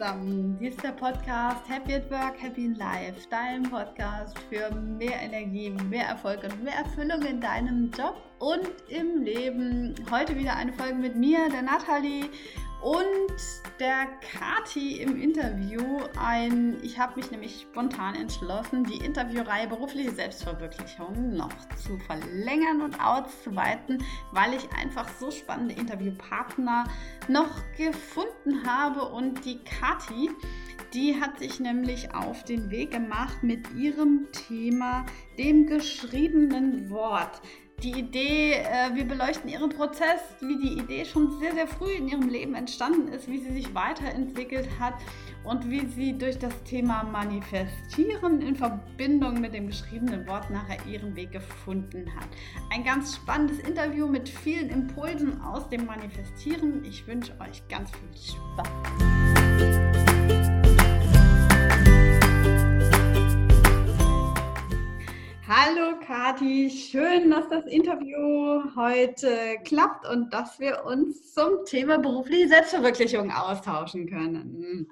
zusammen. Dies ist der Podcast Happy at Work, Happy in Life. Dein Podcast für mehr Energie, mehr Erfolg und mehr Erfüllung in deinem Job und im Leben. Heute wieder eine Folge mit mir, der Nathalie und der Kati im Interview ein, ich habe mich nämlich spontan entschlossen, die Interviewreihe berufliche Selbstverwirklichung noch zu verlängern und auszuweiten, weil ich einfach so spannende Interviewpartner noch gefunden habe. Und die Kati, die hat sich nämlich auf den Weg gemacht mit ihrem Thema, dem geschriebenen Wort die Idee, äh, wir beleuchten ihren Prozess, wie die Idee schon sehr, sehr früh in ihrem Leben entstanden ist, wie sie sich weiterentwickelt hat und wie sie durch das Thema Manifestieren in Verbindung mit dem geschriebenen Wort nachher ihren Weg gefunden hat. Ein ganz spannendes Interview mit vielen Impulsen aus dem Manifestieren. Ich wünsche euch ganz viel Spaß. Hallo Kati, schön, dass das Interview heute klappt und dass wir uns zum Thema berufliche Selbstverwirklichung austauschen können.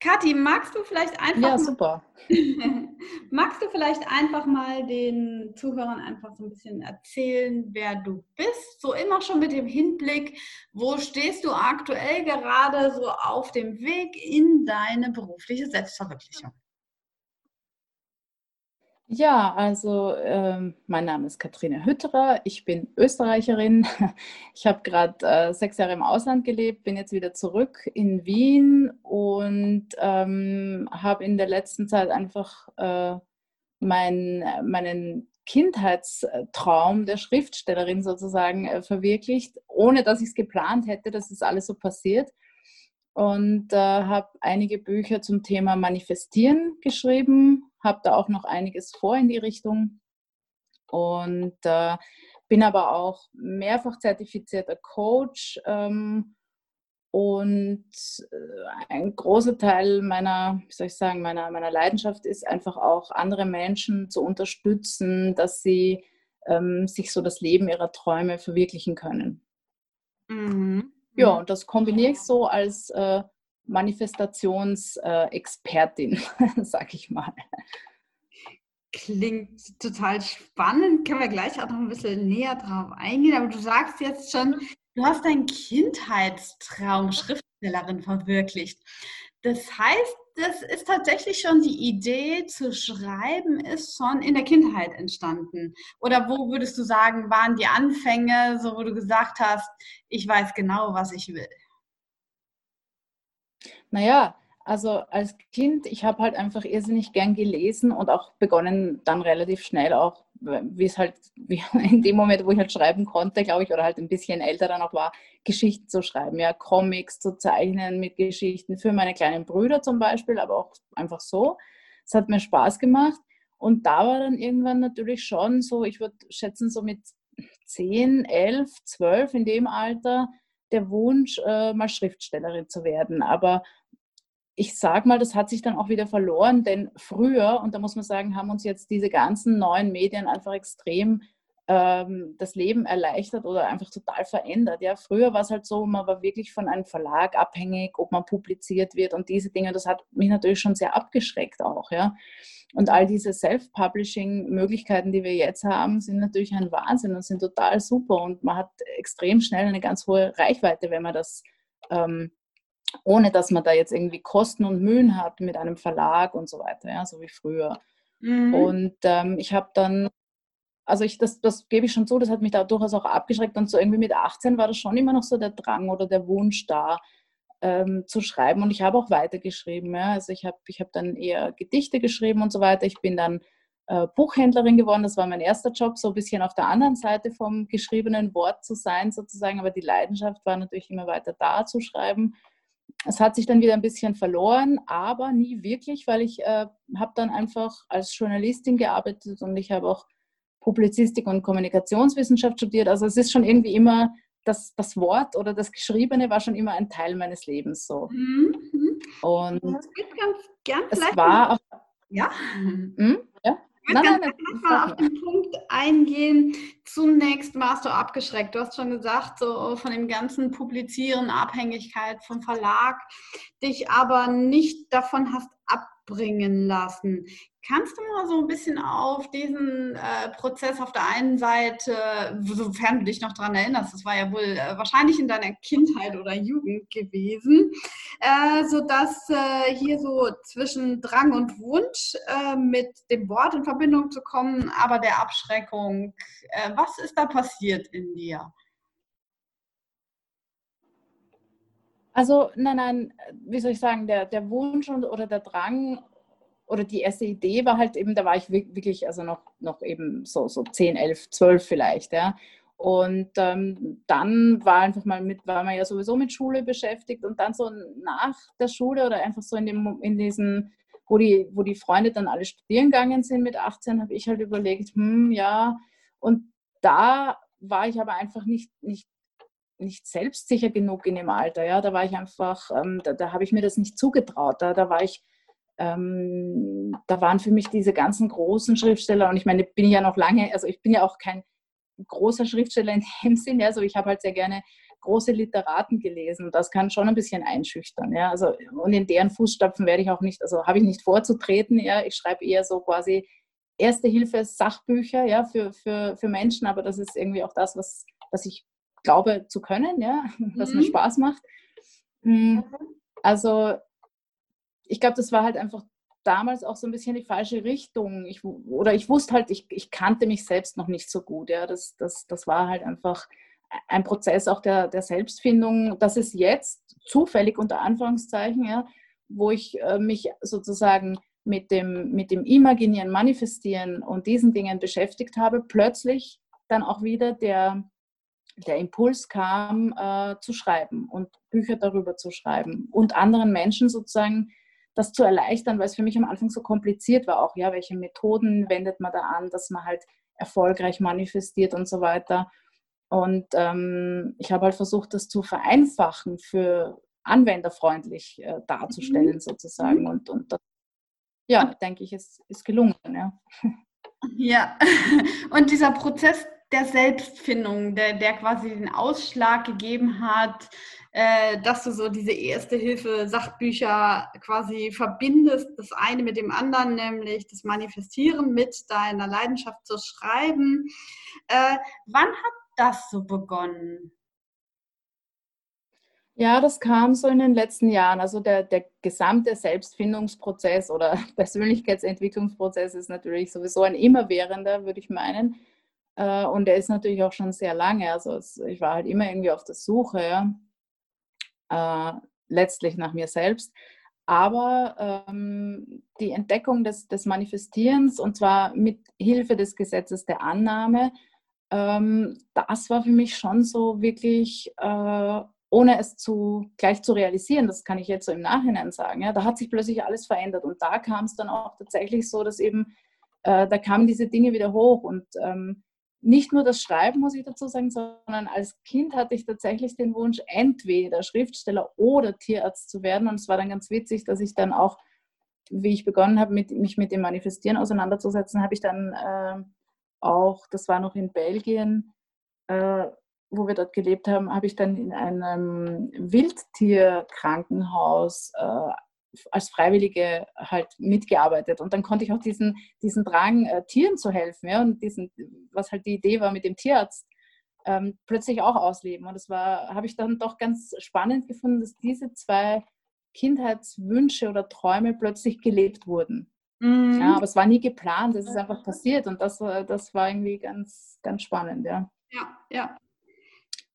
Kathi, magst du vielleicht einfach Ja, super. magst du vielleicht einfach mal den Zuhörern einfach so ein bisschen erzählen, wer du bist? So immer schon mit dem Hinblick, wo stehst du aktuell gerade so auf dem Weg in deine berufliche Selbstverwirklichung? Ja, also ähm, mein Name ist Kathrine Hütterer, ich bin Österreicherin. Ich habe gerade äh, sechs Jahre im Ausland gelebt, bin jetzt wieder zurück in Wien und ähm, habe in der letzten Zeit einfach äh, mein, meinen Kindheitstraum der Schriftstellerin sozusagen äh, verwirklicht, ohne dass ich es geplant hätte, dass das alles so passiert. Und äh, habe einige Bücher zum Thema Manifestieren geschrieben, habe da auch noch einiges vor in die Richtung und äh, bin aber auch mehrfach zertifizierter Coach ähm, und äh, ein großer Teil meiner, wie soll ich sagen, meiner, meiner Leidenschaft ist einfach auch andere Menschen zu unterstützen, dass sie ähm, sich so das Leben ihrer Träume verwirklichen können. Mhm. Ja, und das kombiniere ich so als äh, Manifestationsexpertin, äh, sag ich mal. Klingt total spannend. Können wir gleich auch noch ein bisschen näher drauf eingehen. Aber du sagst jetzt schon, du hast deinen Kindheitstraum Schriftstellerin verwirklicht. Das heißt, das ist tatsächlich schon die Idee zu schreiben, ist schon in der Kindheit entstanden. Oder wo würdest du sagen, waren die Anfänge, so wo du gesagt hast, ich weiß genau, was ich will? Naja, also als Kind, ich habe halt einfach irrsinnig gern gelesen und auch begonnen dann relativ schnell auch, wie es halt, in dem Moment, wo ich halt schreiben konnte, glaube ich, oder halt ein bisschen älter dann auch war, Geschichten zu schreiben, ja, Comics zu zeichnen mit Geschichten für meine kleinen Brüder zum Beispiel, aber auch einfach so. Es hat mir Spaß gemacht und da war dann irgendwann natürlich schon so, ich würde schätzen, so mit 10, 11, 12 in dem Alter der Wunsch, äh, mal Schriftstellerin zu werden. Aber ich sage mal, das hat sich dann auch wieder verloren, denn früher, und da muss man sagen, haben uns jetzt diese ganzen neuen Medien einfach extrem ähm, das Leben erleichtert oder einfach total verändert. Ja, früher war es halt so, man war wirklich von einem Verlag abhängig, ob man publiziert wird und diese Dinge, das hat mich natürlich schon sehr abgeschreckt auch, ja. Und all diese Self-Publishing-Möglichkeiten, die wir jetzt haben, sind natürlich ein Wahnsinn und sind total super und man hat extrem schnell eine ganz hohe Reichweite, wenn man das ähm, ohne dass man da jetzt irgendwie Kosten und Mühen hat mit einem Verlag und so weiter, ja, so wie früher. Mhm. Und ähm, ich habe dann, also ich, das, das gebe ich schon zu, das hat mich da durchaus auch abgeschreckt und so irgendwie mit 18 war das schon immer noch so der Drang oder der Wunsch da, ähm, zu schreiben und ich habe auch weitergeschrieben. Ja. Also ich habe ich hab dann eher Gedichte geschrieben und so weiter. Ich bin dann äh, Buchhändlerin geworden, das war mein erster Job, so ein bisschen auf der anderen Seite vom geschriebenen Wort zu sein sozusagen, aber die Leidenschaft war natürlich immer weiter da zu schreiben es hat sich dann wieder ein bisschen verloren, aber nie wirklich, weil ich äh, habe dann einfach als Journalistin gearbeitet und ich habe auch Publizistik und Kommunikationswissenschaft studiert. Also es ist schon irgendwie immer das, das Wort oder das Geschriebene war schon immer ein Teil meines Lebens so. Mhm. mhm. Und das geht ganz gern es war auch, ja. Mhm, ja. Nein, nein, nein, mal auf den Punkt eingehen. Zunächst warst du abgeschreckt. Du hast schon gesagt, so von dem ganzen Publizieren, Abhängigkeit vom Verlag, dich aber nicht davon hast abbringen lassen. Kannst du mal so ein bisschen auf diesen äh, Prozess auf der einen Seite, sofern du dich noch daran erinnerst, das war ja wohl äh, wahrscheinlich in deiner Kindheit oder Jugend gewesen, äh, sodass äh, hier so zwischen Drang und Wunsch äh, mit dem Wort in Verbindung zu kommen, aber der Abschreckung, äh, was ist da passiert in dir? Also nein, nein, wie soll ich sagen, der, der Wunsch und, oder der Drang oder die erste Idee war halt eben, da war ich wirklich, also noch, noch eben so, so 10, 11, 12 vielleicht, ja. Und ähm, dann war einfach mal mit, war man ja sowieso mit Schule beschäftigt und dann so nach der Schule oder einfach so in dem, in diesen, wo die, wo die Freunde dann alle studieren gegangen sind mit 18, habe ich halt überlegt, hm, ja, und da war ich aber einfach nicht, nicht, nicht selbstsicher genug in dem Alter, ja, da war ich einfach, ähm, da, da habe ich mir das nicht zugetraut, da, da war ich, ähm, da waren für mich diese ganzen großen Schriftsteller und ich meine, bin ja noch lange, also ich bin ja auch kein großer Schriftsteller in dem Sinn, also ich habe halt sehr gerne große Literaten gelesen. Das kann schon ein bisschen einschüchtern. Ja? Also, und in deren Fußstapfen werde ich auch nicht, also habe ich nicht vorzutreten. Ja? Ich schreibe eher so quasi Erste-Hilfe-Sachbücher ja, für, für, für Menschen, aber das ist irgendwie auch das, was, was ich glaube zu können, ja? was mhm. mir Spaß macht. Hm, also ich glaube, das war halt einfach damals auch so ein bisschen die falsche Richtung. Ich, oder ich wusste halt, ich, ich kannte mich selbst noch nicht so gut. Ja. Das, das, das war halt einfach ein Prozess auch der, der Selbstfindung. Das ist jetzt zufällig unter Anführungszeichen, ja, wo ich äh, mich sozusagen mit dem, mit dem Imaginieren, Manifestieren und diesen Dingen beschäftigt habe, plötzlich dann auch wieder der, der Impuls kam, äh, zu schreiben und Bücher darüber zu schreiben und anderen Menschen sozusagen das zu erleichtern, weil es für mich am Anfang so kompliziert war, auch ja, welche Methoden wendet man da an, dass man halt erfolgreich manifestiert und so weiter. Und ähm, ich habe halt versucht, das zu vereinfachen, für anwenderfreundlich äh, darzustellen mhm. sozusagen. Und, und das, ja, denke ich, ist, ist gelungen. Ja. ja, und dieser Prozess der Selbstfindung, der, der quasi den Ausschlag gegeben hat, äh, dass du so diese erste Hilfe Sachbücher quasi verbindest, das eine mit dem anderen, nämlich das Manifestieren mit deiner Leidenschaft zu schreiben. Äh, wann hat das so begonnen? Ja, das kam so in den letzten Jahren. Also der, der gesamte Selbstfindungsprozess oder Persönlichkeitsentwicklungsprozess ist natürlich sowieso ein immerwährender, würde ich meinen. Äh, und der ist natürlich auch schon sehr lange. Also ich war halt immer irgendwie auf der Suche. Äh, letztlich nach mir selbst. Aber ähm, die Entdeckung des, des, Manifestierens, und zwar mit Hilfe des Gesetzes der Annahme, ähm, das war für mich schon so wirklich, äh, ohne es zu, gleich zu realisieren, das kann ich jetzt so im Nachhinein sagen, ja, da hat sich plötzlich alles verändert. Und da kam es dann auch tatsächlich so, dass eben, äh, da kamen diese Dinge wieder hoch und ähm, nicht nur das Schreiben, muss ich dazu sagen, sondern als Kind hatte ich tatsächlich den Wunsch, entweder Schriftsteller oder Tierarzt zu werden. Und es war dann ganz witzig, dass ich dann auch, wie ich begonnen habe, mit, mich mit dem Manifestieren auseinanderzusetzen, habe ich dann äh, auch, das war noch in Belgien, äh, wo wir dort gelebt haben, habe ich dann in einem Wildtierkrankenhaus äh, als Freiwillige halt mitgearbeitet. Und dann konnte ich auch diesen, diesen Drang, äh, Tieren zu helfen, ja, und diesen, was halt die Idee war mit dem Tierarzt, ähm, plötzlich auch ausleben. Und das war, habe ich dann doch ganz spannend gefunden, dass diese zwei Kindheitswünsche oder Träume plötzlich gelebt wurden. Mhm. Ja, aber es war nie geplant, es ist einfach passiert und das, das war irgendwie ganz, ganz spannend, ja. Ja, ja.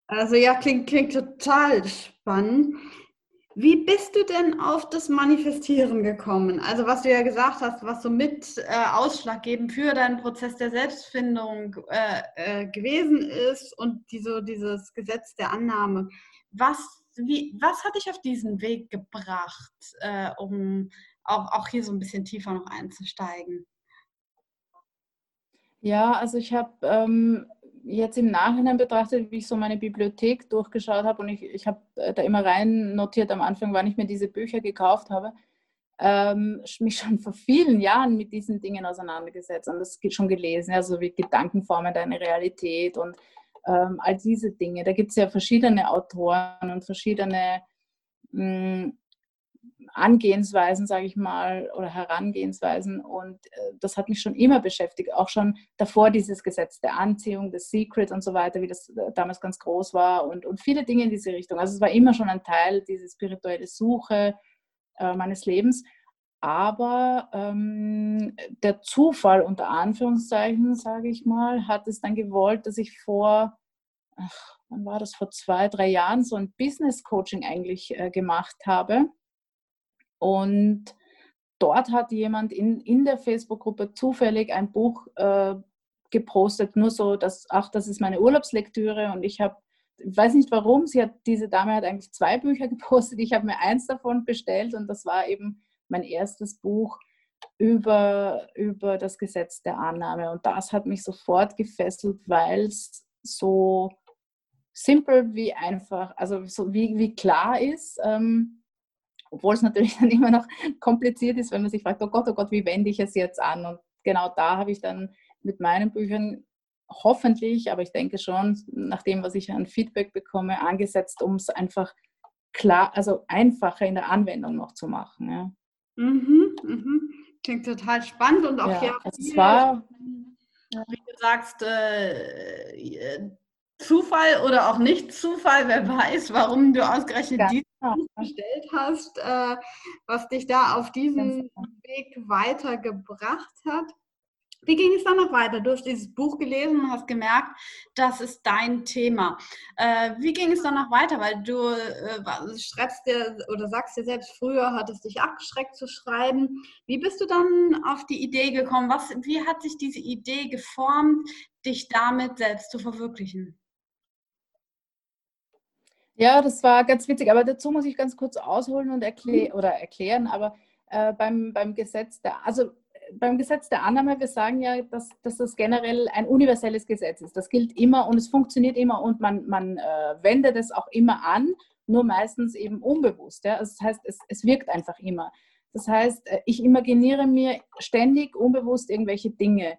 Also ja, klingt, klingt total spannend. Wie bist du denn auf das Manifestieren gekommen? Also was du ja gesagt hast, was so mit äh, ausschlaggebend für deinen Prozess der Selbstfindung äh, äh, gewesen ist und die, so dieses Gesetz der Annahme. Was, wie, was hat dich auf diesen Weg gebracht, äh, um auch, auch hier so ein bisschen tiefer noch einzusteigen? Ja, also ich habe ähm, jetzt im Nachhinein betrachtet, wie ich so meine Bibliothek durchgeschaut habe und ich, ich habe äh, da immer rein notiert am Anfang, wann ich mir diese Bücher gekauft habe. ähm, mich schon vor vielen Jahren mit diesen Dingen auseinandergesetzt und das schon gelesen, also wie Gedanken formen deine Realität und ähm, all diese Dinge. Da gibt es ja verschiedene Autoren und verschiedene mh, mm, Angehensweisen, sage ich mal, oder Herangehensweisen. Und äh, das hat mich schon immer beschäftigt. Auch schon davor dieses Gesetz der Anziehung, das Secret und so weiter, wie das äh, damals ganz groß war und, und viele Dinge in diese Richtung. Also es war immer schon ein Teil dieser spirituelle Suche äh, meines Lebens. Aber ähm, der Zufall unter Anführungszeichen, sage ich mal, hat es dann gewollt, dass ich vor, ach, wann war das, vor zwei, drei Jahren so ein Business Coaching eigentlich äh, gemacht habe. Und dort hat jemand in, in der Facebook-Gruppe zufällig ein Buch äh, gepostet, nur so, dass, ach, das ist meine Urlaubslektüre und ich habe ich weiß nicht warum, sie hat, diese Dame hat eigentlich zwei Bücher gepostet. Ich habe mir eins davon bestellt und das war eben mein erstes Buch über, über das Gesetz der Annahme. Und das hat mich sofort gefesselt, weil es so simpel wie einfach, also so wie, wie klar ist. Ähm, obwohl es natürlich dann immer noch kompliziert ist, wenn man sich fragt, oh Gott, oh Gott, wie wende ich es jetzt an? Und genau da habe ich dann mit meinen Büchern hoffentlich, aber ich denke schon, nach dem, was ich an Feedback bekomme, angesetzt, um es einfach klar, also einfacher in der Anwendung noch zu machen. Ja. Mhm, mhm. Klingt total spannend und auch ja, hier, es war, wie du sagst, äh, Zufall oder auch nicht Zufall, wer weiß, warum du ausgerechnet ja, dieses Buch bestellt hast, äh, was dich da auf diesen Weg weitergebracht hat. Wie ging es dann noch weiter? Du hast dieses Buch gelesen und hast gemerkt, das ist dein Thema. Äh, wie ging es dann noch weiter? Weil du äh, schreibst dir oder sagst dir selbst, früher hat es dich abgeschreckt zu schreiben. Wie bist du dann auf die Idee gekommen? Was, wie hat sich diese Idee geformt, dich damit selbst zu verwirklichen? Ja, das war ganz witzig, aber dazu muss ich ganz kurz ausholen und erklä oder erklären. Aber äh, beim, beim Gesetz der, also beim Gesetz der Annahme, wir sagen ja, dass, dass das generell ein universelles Gesetz ist. Das gilt immer und es funktioniert immer und man, man äh, wendet es auch immer an, nur meistens eben unbewusst. Ja? Also das heißt, es, es wirkt einfach immer. Das heißt, äh, ich imaginiere mir ständig unbewusst irgendwelche Dinge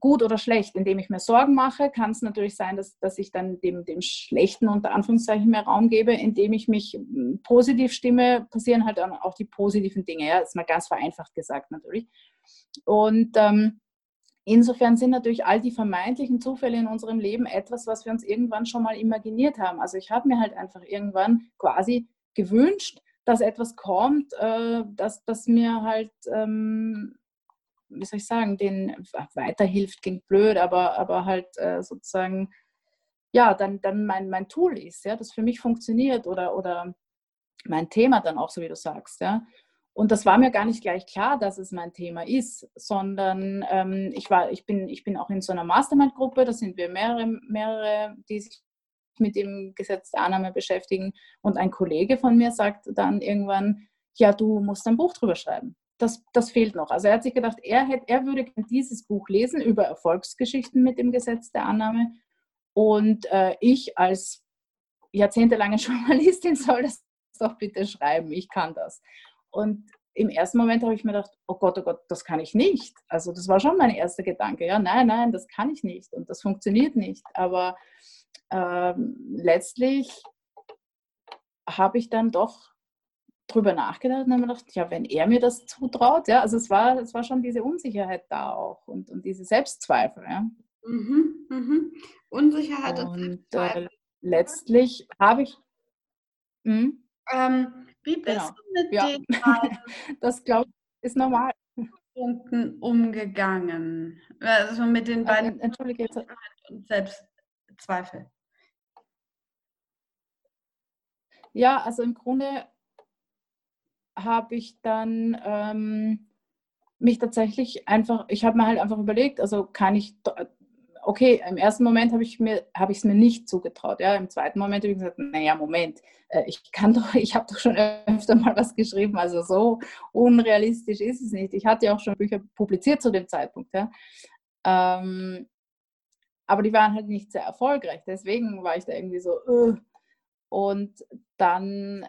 gut oder schlecht. Indem ich mir Sorgen mache, kann es natürlich sein, dass, dass ich dann dem, dem Schlechten unter Anführungszeichen mehr Raum gebe. Indem ich mich hm, positiv stimme, passieren halt auch die positiven Dinge. Ja, ist mal ganz vereinfacht gesagt natürlich. Und ähm, insofern sind natürlich all die vermeintlichen Zufälle in unserem Leben etwas, was wir uns irgendwann schon mal imaginiert haben. Also ich habe mir halt einfach irgendwann quasi gewünscht, dass etwas kommt, äh, dass, dass mir halt ähm, wie soll ich sagen, den weiterhilft, klingt blöd, aber, aber halt äh, sozusagen, ja, dann, dann mein, mein Tool ist, ja, das für mich funktioniert oder, oder mein Thema dann auch, so wie du sagst, ja. Und das war mir gar nicht gleich klar, dass es mein Thema ist, sondern ähm, ich, war, ich, bin, ich bin auch in so einer Mastermind-Gruppe, da sind wir mehrere, mehrere, die sich mit dem Gesetz der Annahme beschäftigen. Und ein Kollege von mir sagt dann irgendwann, ja, du musst ein Buch drüber schreiben das, das fehlt noch. Also er hat sich gedacht, er, hätte, er würde dieses Buch lesen über Erfolgsgeschichten mit dem Gesetz der Annahme. Und äh, ich als jahrzehntelange Journalistin soll das doch bitte schreiben. Ich kann das. Und im ersten Moment habe ich mir gedacht, oh Gott, oh Gott, das kann ich nicht. Also das war schon mein erster Gedanke. Ja, nein, nein, das kann ich nicht und das funktioniert nicht. Aber ähm, letztlich habe ich dann doch drüber nachgedacht und habe mir gedacht, ja, wenn er mir das zutraut, ja, also es war, es war schon diese Unsicherheit da auch und, und diese Selbstzweifel, ja. Mhm, mhm. Unsicherheit und, und äh, letztlich habe ich. Hm? Ähm, wie bist genau. du mit ja. den Das glaube ich ist normal. Punkten umgegangen? Also mit den äh, beiden Entschuldige, jetzt. und Selbstzweifel. Ja, also im Grunde habe ich dann ähm, mich tatsächlich einfach, ich habe mir halt einfach überlegt, also kann ich, okay, im ersten Moment habe ich mir, habe ich es mir nicht zugetraut, ja, im zweiten Moment habe ich gesagt, naja, Moment, äh, ich kann doch, ich habe doch schon öfter mal was geschrieben, also so unrealistisch ist es nicht. Ich hatte ja auch schon Bücher publiziert zu dem Zeitpunkt, ja. Ähm, aber die waren halt nicht sehr erfolgreich, deswegen war ich da irgendwie so, uh. und dann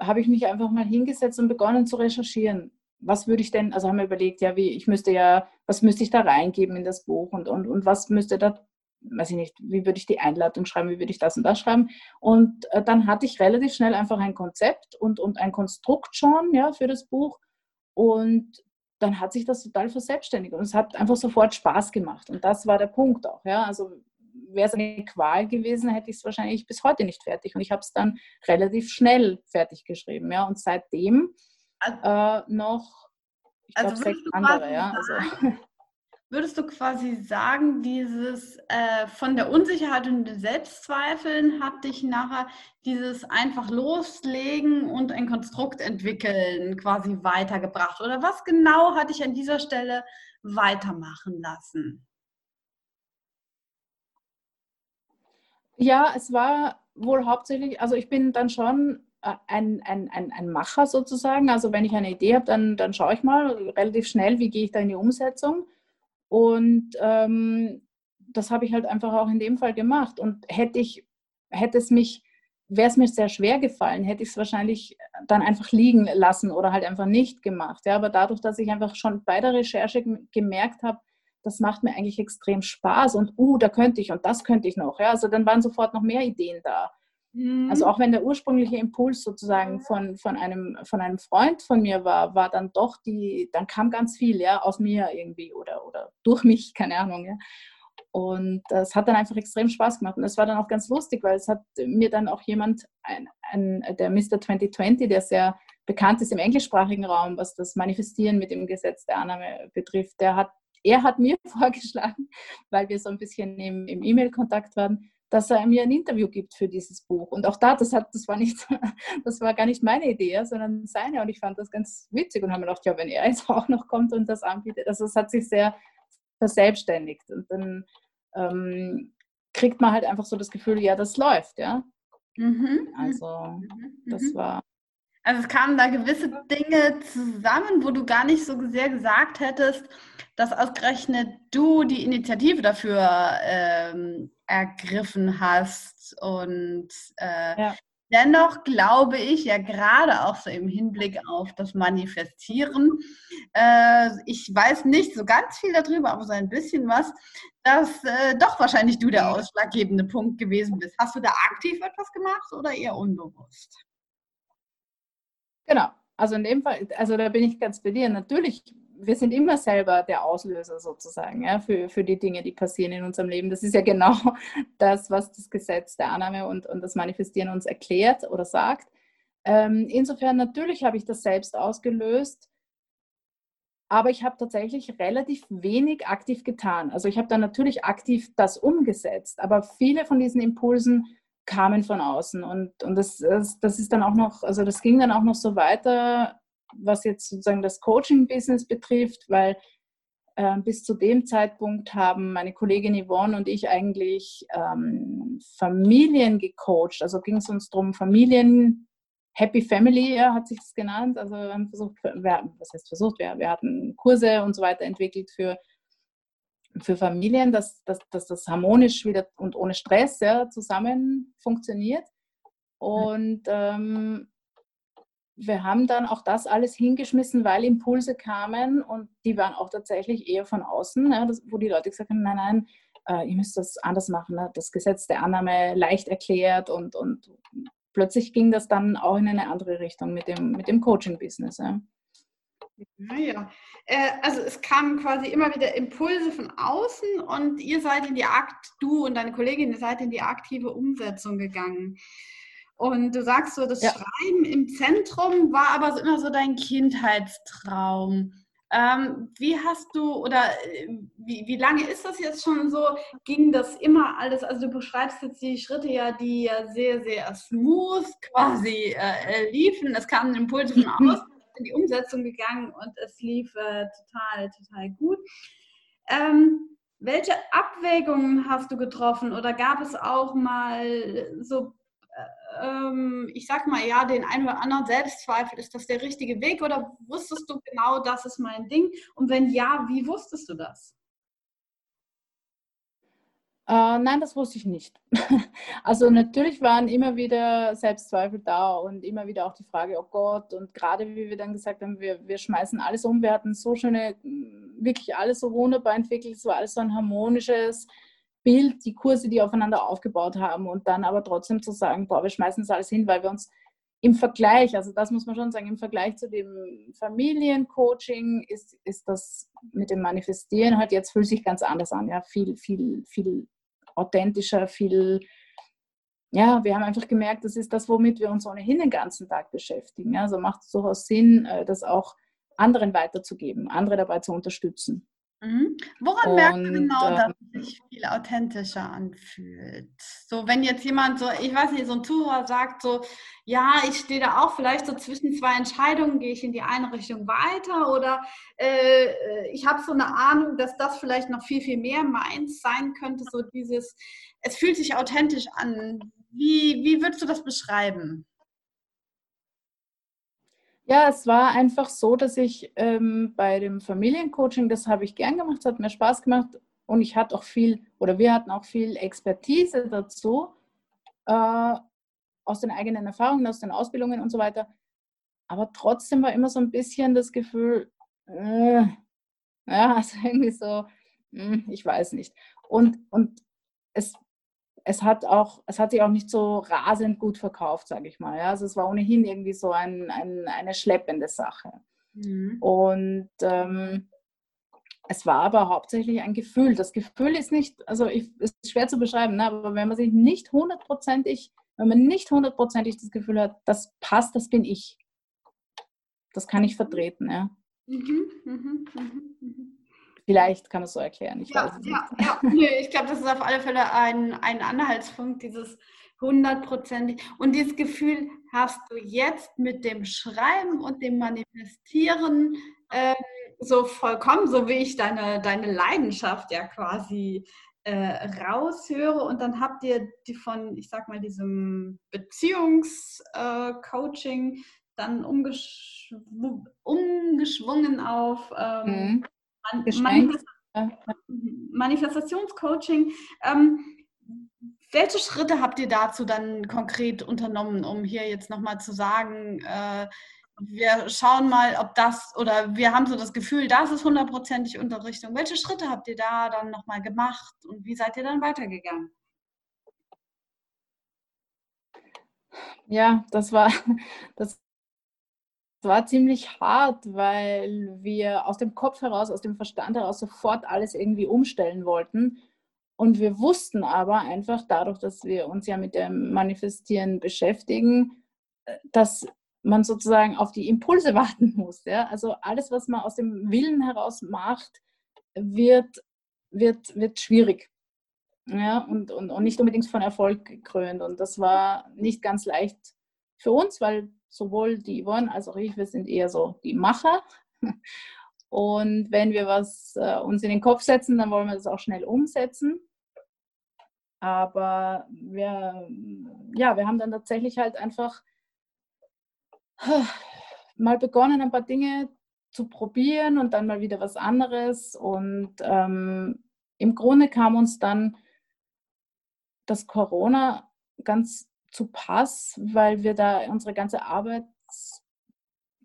habe ich mich einfach mal hingesetzt und begonnen zu recherchieren. Was würde ich denn, also haben wir überlegt, ja, wie, ich müsste ja, was müsste ich da reingeben in das Buch und, und, und was müsste da, weiß ich nicht, wie würde ich die Einladung schreiben, wie würde ich das und das schreiben. Und äh, dann hatte ich relativ schnell einfach ein Konzept und, und ein Konstrukt schon, ja, für das Buch. Und dann hat sich das total verselbstständigt und es hat einfach sofort Spaß gemacht. Und das war der Punkt auch, ja. Also wäre es eine Qual gewesen, hätte ich es wahrscheinlich bis heute nicht fertig. Und ich habe es dann relativ schnell fertig geschrieben. Ja? Und seitdem also, äh, noch, ich also glaube, sechs andere. Ja? Also. Würdest du quasi sagen, dieses äh, von der Unsicherheit und den Selbstzweifeln hat dich nachher dieses einfach loslegen und ein Konstrukt entwickeln quasi weitergebracht? Oder was genau hat dich an dieser Stelle weitermachen lassen? Ja, es war wohl hauptsächlich, also ich bin dann schon äh, ein, ein, ein, ein Macher sozusagen. Also wenn ich eine Idee habe, dann, dann schaue ich mal relativ schnell, wie gehe ich da in die Umsetzung. Und ähm, das habe ich halt einfach auch in dem Fall gemacht. Und hätte ich, hätte es mich, wäre es mir sehr schwer gefallen, hätte ich es wahrscheinlich dann einfach liegen lassen oder halt einfach nicht gemacht. Ja, aber dadurch, dass ich einfach schon bei der Recherche gemerkt habe, das macht mir eigentlich extrem Spaß und uh, da könnte ich und das könnte ich noch. Ja, also dann waren sofort noch mehr Ideen da. Mhm. Also auch wenn der ursprüngliche Impuls sozusagen von, von, einem, von einem Freund von mir war, war dann doch die, dann kam ganz viel ja, aus mir irgendwie oder, oder durch mich, keine Ahnung. Ja. Und das hat dann einfach extrem Spaß gemacht. Und das war dann auch ganz lustig, weil es hat mir dann auch jemand, ein, ein, der Mr. 2020, der sehr bekannt ist im englischsprachigen Raum, was das Manifestieren mit dem Gesetz der Annahme betrifft, der hat er hat mir vorgeschlagen, weil wir so ein bisschen im, im E-Mail-Kontakt waren, dass er mir ein Interview gibt für dieses Buch. Und auch da, das, hat, das, war, nicht, das war gar nicht meine Idee, sondern seine. Und ich fand das ganz witzig und habe mir gedacht, ja, wenn er jetzt auch noch kommt und das anbietet, also es hat sich sehr verselbstständigt. Und dann ähm, kriegt man halt einfach so das Gefühl, ja, das läuft, ja. Mhm. Also mhm. das mhm. war also es kamen da gewisse Dinge zusammen, wo du gar nicht so sehr gesagt hättest, dass ausgerechnet du die Initiative dafür ähm, ergriffen hast. Und äh, ja. dennoch glaube ich ja gerade auch so im Hinblick auf das Manifestieren, äh, ich weiß nicht so ganz viel darüber, aber so ein bisschen was, dass äh, doch wahrscheinlich du der ausschlaggebende Punkt gewesen bist. Hast du da aktiv etwas gemacht oder eher unbewusst? Genau. Also in dem Fall, also da bin ich ganz bei dir. Natürlich, wir sind immer selber der Auslöser sozusagen ja, für, für die Dinge, die passieren in unserem Leben. Das ist ja genau das, was das Gesetz der Annahme und, und das Manifestieren uns erklärt oder sagt. Ähm, insofern, natürlich habe ich das selbst ausgelöst, aber ich habe tatsächlich relativ wenig aktiv getan. Also ich habe dann natürlich aktiv das umgesetzt, aber viele von diesen Impulsen kamen von außen. Und, und das, das, das ist dann auch noch, also das ging dann auch noch so weiter, was jetzt sozusagen das Coaching-Business betrifft, weil äh, bis zu dem Zeitpunkt haben meine Kollegin Yvonne und ich eigentlich ähm, Familien gecoacht. Also ging es uns darum, Familien, Happy Family ja, hat sich das genannt. Also wir haben versucht, wir, was heißt versucht, wir, wir hatten Kurse und so weiter entwickelt für für Familien, dass, dass, dass das harmonisch wieder und ohne Stress ja, zusammen funktioniert. Und ähm, wir haben dann auch das alles hingeschmissen, weil Impulse kamen und die waren auch tatsächlich eher von außen, ja, das, wo die Leute gesagt haben, nein, nein, äh, ihr müsst das anders machen. Ne? Das Gesetz der Annahme leicht erklärt und, und plötzlich ging das dann auch in eine andere Richtung mit dem, mit dem Coaching-Business. Ja. Naja, äh, also es kamen quasi immer wieder Impulse von außen und ihr seid in die Akt, du und deine Kollegin, ihr seid in die aktive Umsetzung gegangen. Und du sagst so, das ja. Schreiben im Zentrum war aber immer so dein Kindheitstraum. Ähm, wie hast du oder äh, wie, wie lange ist das jetzt schon so? Ging das immer alles? Also du beschreibst jetzt die Schritte ja, die ja sehr, sehr smooth quasi äh, liefen. Es kamen Impulse von außen in die Umsetzung gegangen und es lief äh, total, total gut. Ähm, welche Abwägungen hast du getroffen oder gab es auch mal so, äh, ähm, ich sag mal, ja, den einen oder anderen Selbstzweifel, ist das der richtige Weg oder wusstest du genau, das ist mein Ding? Und wenn ja, wie wusstest du das? Äh, nein, das wusste ich nicht. also natürlich waren immer wieder Selbstzweifel da und immer wieder auch die Frage, oh Gott, und gerade wie wir dann gesagt haben, wir, wir schmeißen alles um, wir hatten so schöne, wirklich alles so wunderbar entwickelt, es war alles so ein harmonisches Bild, die Kurse, die aufeinander aufgebaut haben und dann aber trotzdem zu sagen, boah, wir schmeißen das alles hin, weil wir uns im Vergleich, also das muss man schon sagen, im Vergleich zu dem Familiencoaching ist, ist das mit dem Manifestieren halt jetzt fühlt sich ganz anders an, ja, viel, viel, viel authentischer, viel, ja, wir haben einfach gemerkt, das ist das, womit wir uns ohnehin den ganzen Tag beschäftigen. Also macht es durchaus Sinn, äh, das auch anderen weiterzugeben, andere dabei zu unterstützen. Mhm. Woran und, merkt man genau, dass ähm, es sich viel authentischer anfühlt? So, wenn jetzt jemand so, ich weiß nicht, so ein Zuhörer sagt so, ja, ich stehe da auch vielleicht so zwischen zwei Entscheidungen, gehe ich in die eine Richtung weiter oder äh, ich habe so eine Ahnung, dass das vielleicht noch viel, viel mehr meins sein könnte, so dieses, es fühlt sich authentisch an. Wie, wie würdest du das beschreiben? Ja, es war einfach so, dass ich ähm, bei dem Familiencoaching, das habe ich gern gemacht, es hat mir Spaß gemacht und ich hatte auch viel, oder wir hatten auch viel Expertise dazu, äh, aus den eigenen Erfahrungen, aus den Ausbildungen und so weiter. Aber trotzdem war immer so ein bisschen das Gefühl, äh, ja, also irgendwie so, hm, ich weiß nicht. Und, und es es hat auch, es hat sich auch nicht so rasend gut verkauft, sage ich mal. Ja? Also es war ohnehin irgendwie so ein, ein eine schleppende Sache. Mhm. Und ähm, es war aber hauptsächlich ein Gefühl. Das Gefühl ist nicht, also ich, ist schwer zu beschreiben, ne? aber wenn man sich nicht hundertprozentig, wenn man nicht hundertprozentig das Gefühl hat, das passt, das bin ich. Das kann ich vertreten, ja. Mhm, mh, mh, mh. Vielleicht kann man es so erklären. Ich ja, ja, ja. Ich glaube, das ist auf alle Fälle ein, ein Anhaltspunkt, dieses hundertprozentig. Und dieses Gefühl hast du jetzt mit dem Schreiben und dem Manifestieren äh, so vollkommen, so wie ich deine, deine Leidenschaft ja quasi äh, raushöre. Und dann habt ihr die von, ich sag mal, diesem Beziehungscoaching äh, dann umgeschw umgeschwungen auf ähm, mhm. Manifest Manifestationscoaching. Ähm, welche Schritte habt ihr dazu dann konkret unternommen, um hier jetzt nochmal zu sagen, äh, wir schauen mal, ob das oder wir haben so das Gefühl, das ist hundertprozentig Unterrichtung. Welche Schritte habt ihr da dann nochmal gemacht und wie seid ihr dann weitergegangen? Ja, das war, das war ziemlich hart, weil wir aus dem Kopf heraus, aus dem Verstand heraus sofort alles irgendwie umstellen wollten. Und wir wussten aber einfach dadurch, dass wir uns ja mit dem Manifestieren beschäftigen, äh, dass man sozusagen auf die Impulse warten muss. Ja? Also alles, was man aus dem Willen heraus macht, wird, wird, wird schwierig. Ja? Und, und, und nicht unbedingt von Erfolg gekrönt. Und das war nicht ganz leicht für uns, weil sowohl die Yvonne als auch ich, wir sind eher so die Macher. Und wenn wir was äh, uns in den Kopf setzen, dann wollen wir das auch schnell umsetzen. Aber wir, ja, wir haben dann tatsächlich halt einfach mal begonnen, ein paar Dinge zu probieren und dann mal wieder was anderes. Und ähm, im Grunde kam uns dann das Corona ganz zu Pass, weil wir da unsere ganze Arbeit,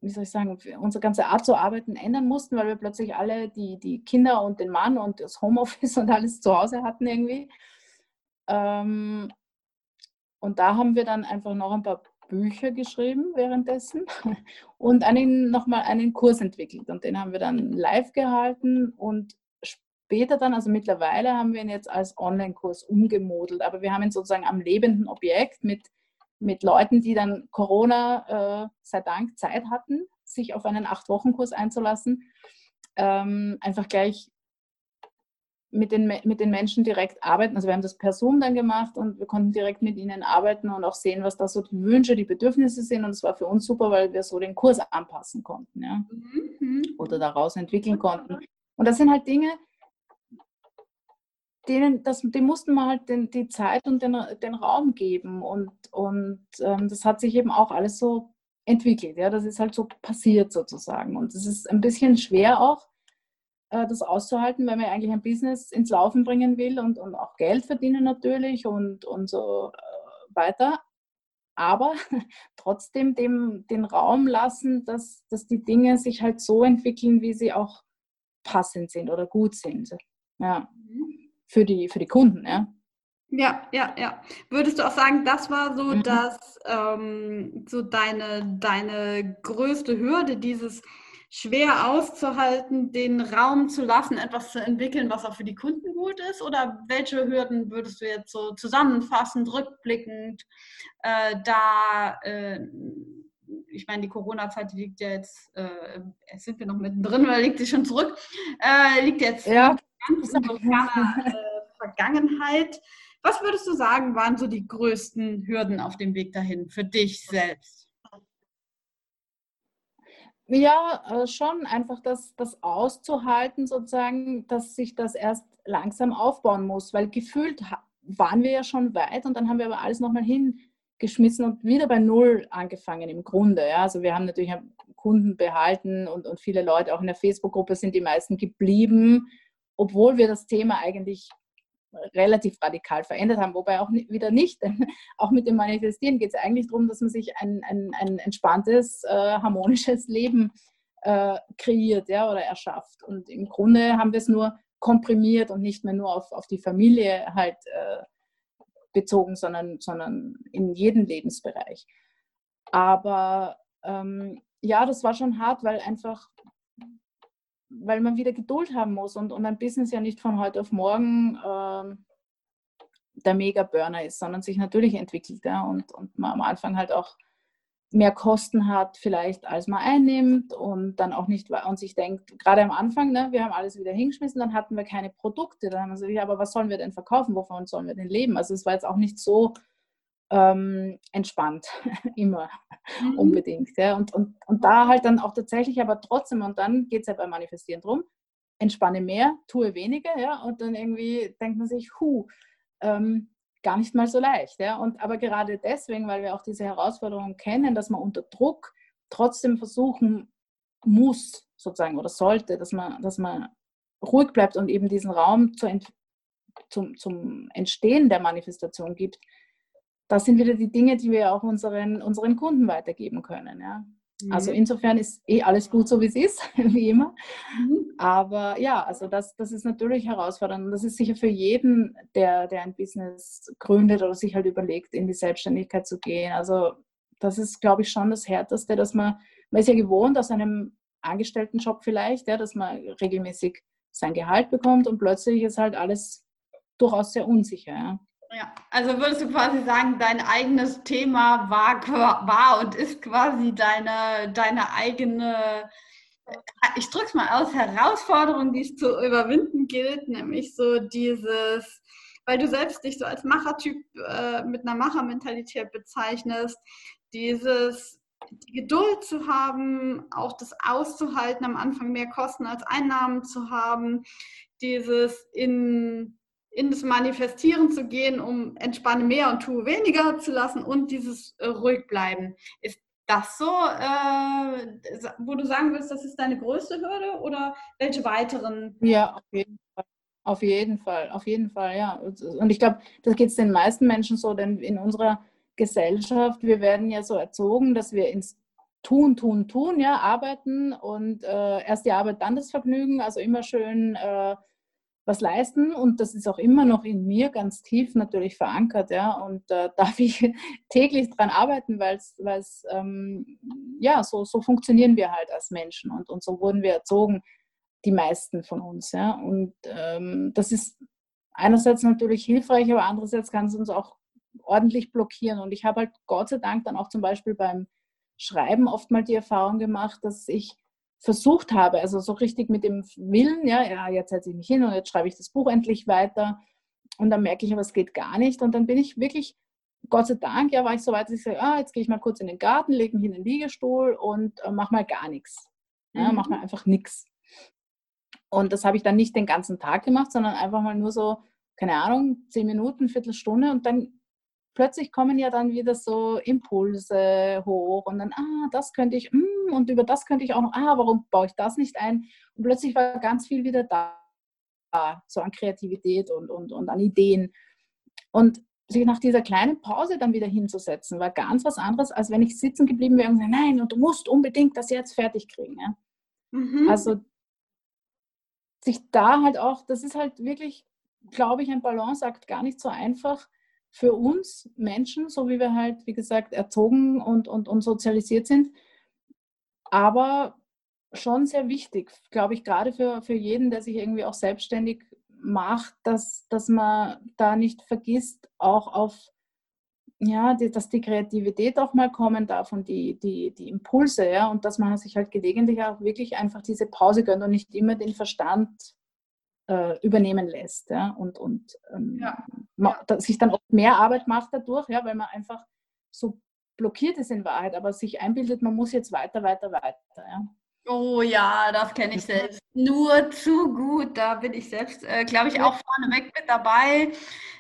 wie soll ich sagen, unsere ganze Art zu arbeiten ändern mussten, weil wir plötzlich alle die, die Kinder und den Mann und das Homeoffice und alles zu Hause hatten irgendwie. Ähm, und da haben wir dann einfach noch ein paar Bücher geschrieben währenddessen und einen, nochmal einen Kurs entwickelt. Und den haben wir dann live gehalten und später dann, also mittlerweile haben wir ihn jetzt als Online-Kurs umgemodelt, aber wir haben ihn sozusagen am lebenden Objekt mit, mit Leuten, die dann Corona äh, sei Dank Zeit hatten, sich auf einen Acht-Wochen-Kurs einzulassen, ähm, einfach gleich mit den, mit den Menschen direkt arbeiten. Also wir haben das per Zoom dann gemacht und wir konnten direkt mit ihnen arbeiten und auch sehen, was da so die Wünsche, die Bedürfnisse sind. Und es war für uns super, weil wir so den Kurs anpassen konnten ja? Mhm. oder daraus entwickeln konnten. Und das sind halt Dinge, denen, das, die mussten wir halt den, die Zeit und den, den Raum geben. Und, und ähm, das hat sich eben auch alles so entwickelt. Ja? Das ist halt so passiert sozusagen. Und es ist ein bisschen schwer auch, äh, das auszuhalten, weil man eigentlich ein Business ins Laufen bringen will und, und auch Geld verdienen natürlich und, und so äh, weiter. Aber trotzdem dem, den Raum lassen, dass, dass die Dinge sich halt so entwickeln, wie sie auch passend sind oder gut sind. Ja. Mhm. Für die, für die Kunden, ja. Ja, ja, ja. Würdest du auch sagen, das war so, mhm. dass ähm, so deine, deine größte Hürde, dieses schwer auszuhalten, den Raum zu lassen, etwas zu entwickeln, was auch für die Kunden gut ist? Oder welche Hürden würdest du jetzt so zusammenfassend, rückblickend äh, da, äh, ich meine, die Corona-Zeit liegt ja jetzt, äh, sind wir noch mittendrin oder liegt sie schon zurück, äh, liegt jetzt ja. Ganz ferner äh, Vergangenheit. Was würdest du sagen, waren so die größten Hürden auf dem Weg dahin für dich selbst? Ja, äh, schon einfach das, das auszuhalten, sozusagen, dass sich das erst langsam aufbauen muss, weil gefühlt waren wir ja schon weit und dann haben wir aber alles nochmal hingeschmissen und wieder bei Null angefangen im Grunde. Ja. Also wir haben natürlich Kunden behalten und, und viele Leute, auch in der Facebook-Gruppe sind die meisten geblieben, obwohl wir das Thema eigentlich relativ radikal verändert haben, wobei auch wieder nicht. auch mit dem Manifestieren geht es eigentlich darum, dass man sich ein, ein, ein entspanntes, äh, harmonisches Leben äh, kreiert ja, oder erschafft. Und im Grunde haben wir es nur komprimiert und nicht mehr nur auf, auf die Familie halt äh, bezogen, sondern, sondern in jeden Lebensbereich. Aber ähm, ja, das war schon hart, weil einfach weil man wieder Geduld haben muss und, und ein Business ja nicht von heute auf morgen äh, der Mega-Burner ist, sondern sich natürlich entwickelt ja, und, und man am Anfang halt auch mehr Kosten hat vielleicht, als man einnimmt und dann auch nicht und sich denkt, gerade am Anfang, ne, wir haben alles wieder hingeschmissen, dann hatten wir keine Produkte, dann haben wir gesagt, ja, aber was sollen wir denn verkaufen, wovon sollen wir denn leben? Also es war jetzt auch nicht so ähm, entspannt, immer mhm. unbedingt. Ja. Und, und, und da halt dann auch tatsächlich, aber trotzdem, und dann geht es ja beim Manifestieren drum, entspanne mehr, tue weniger, ja, und dann irgendwie denkt man sich, hu, ähm, gar nicht mal so leicht. Ja. Und aber gerade deswegen, weil wir auch diese Herausforderungen kennen, dass man unter Druck trotzdem versuchen muss, sozusagen, oder sollte, dass man, dass man ruhig bleibt und eben diesen Raum zu zum, zum Entstehen der Manifestation gibt, das sind wieder die Dinge, die wir auch unseren, unseren Kunden weitergeben können. Ja. Also mhm. Insofern ist eh alles gut, so wie es ist, wie immer. Mhm. Aber ja, also das, das ist natürlich herausfordernd. Und das ist sicher für jeden, der, der ein Business gründet oder sich halt überlegt, in die Selbstständigkeit zu gehen. Also das ist, glaube ich, schon das Härteste, dass man, man ist ja gewohnt aus einem Angestelltenjob vielleicht, ja, dass man regelmäßig sein Gehalt bekommt und plötzlich ist halt alles durchaus sehr unsicher. Ja. Ja, also würdest du quasi sagen, dein eigenes Thema war, war und ist quasi deine, deine eigene, äh, ich drücke es mal aus, Herausforderung, die es zu überwinden gilt, nämlich so dieses, weil du selbst dich so als Machertyp äh, mit einer Machermentalität bezeichnest, dieses die Geduld zu haben, auch das auszuhalten, am Anfang mehr Kosten als Einnahmen zu haben, dieses in in das Manifestieren zu gehen, um entspanne mehr und tue weniger zu lassen und dieses äh, ruhig bleiben. Ist das so, äh, wo du sagen willst, das ist deine größte Hürde oder welche weiteren? Ja, auf jeden Fall. Auf jeden Fall, auf jeden Fall, ja. Und ich glaube, das geht es den meisten Menschen so, denn in unserer Gesellschaft, wir werden ja so erzogen, dass wir ins Tun, Tun, Tun, ja, arbeiten und äh, erst die Arbeit, dann das Vergnügen, also immer schön äh, was leisten. Und das ist auch immer noch in mir ganz tief natürlich verankert, ja, und äh, darf ich täglich daran arbeiten, weil es, ähm, ja, so, so funktionieren wir halt als Menschen. Und, und so wurden wir erzogen, die meisten von uns, ja, und ähm, das ist einerseits natürlich hilfreich, aber andererseits kann es uns auch ordentlich blockieren. Und ich habe halt Gott sei Dank dann auch zum Beispiel beim Schreiben oft mal die Erfahrung gemacht, dass ich versucht habe, also so richtig mit dem Willen, ja, ja, jetzt setze ich mich hin und jetzt schreibe ich das Buch endlich weiter und dann merke ich, aber es geht gar nicht und dann bin ich wirklich, Gott sei Dank, ja, war ich so weit, dass ich sage, ah, jetzt gehe ich mal kurz in den Garten, lege mich in den Liegestuhl und äh, mache mal gar nichts. Ja, mhm. Mach mal einfach nichts. Und das habe ich dann nicht den ganzen Tag gemacht, sondern einfach mal nur so, keine Ahnung, zehn Minuten, Viertelstunde und dann plötzlich kommen ja dann wieder so Impulse hoch und dann, ah, das könnte ich, mm, und über das könnte ich auch noch, ah, warum baue ich das nicht ein? Und plötzlich war ganz viel wieder da, so an Kreativität und, und, und an Ideen. Und sich nach dieser kleinen Pause dann wieder hinzusetzen, war ganz was anderes, als wenn ich sitzen geblieben wäre und gesagt, nein, und du musst unbedingt das jetzt fertig kriegen. Ja? Mhm. Also sich da halt auch, das ist halt wirklich, glaube ich, ein Balanceakt gar nicht so einfach für uns Menschen, so wie wir halt, wie gesagt, erzogen und, und, und sozialisiert sind. Aber schon sehr wichtig, glaube ich, gerade für, für jeden, der sich irgendwie auch selbstständig macht, dass, dass man da nicht vergisst, auch auf, ja, die, dass die Kreativität auch mal kommen darf und die, die, die Impulse, ja, und dass man sich halt gelegentlich auch wirklich einfach diese Pause gönnt und nicht immer den Verstand äh, übernehmen lässt, ja, und, und ähm, ja. Ja. sich dann auch mehr Arbeit macht dadurch, ja, weil man einfach so blockiert ist in Wahrheit, aber sich einbildet, man muss jetzt weiter, weiter, weiter, ja. Oh ja, das kenne ich selbst nur zu gut. Da bin ich selbst, äh, glaube ich, auch vorneweg mit dabei.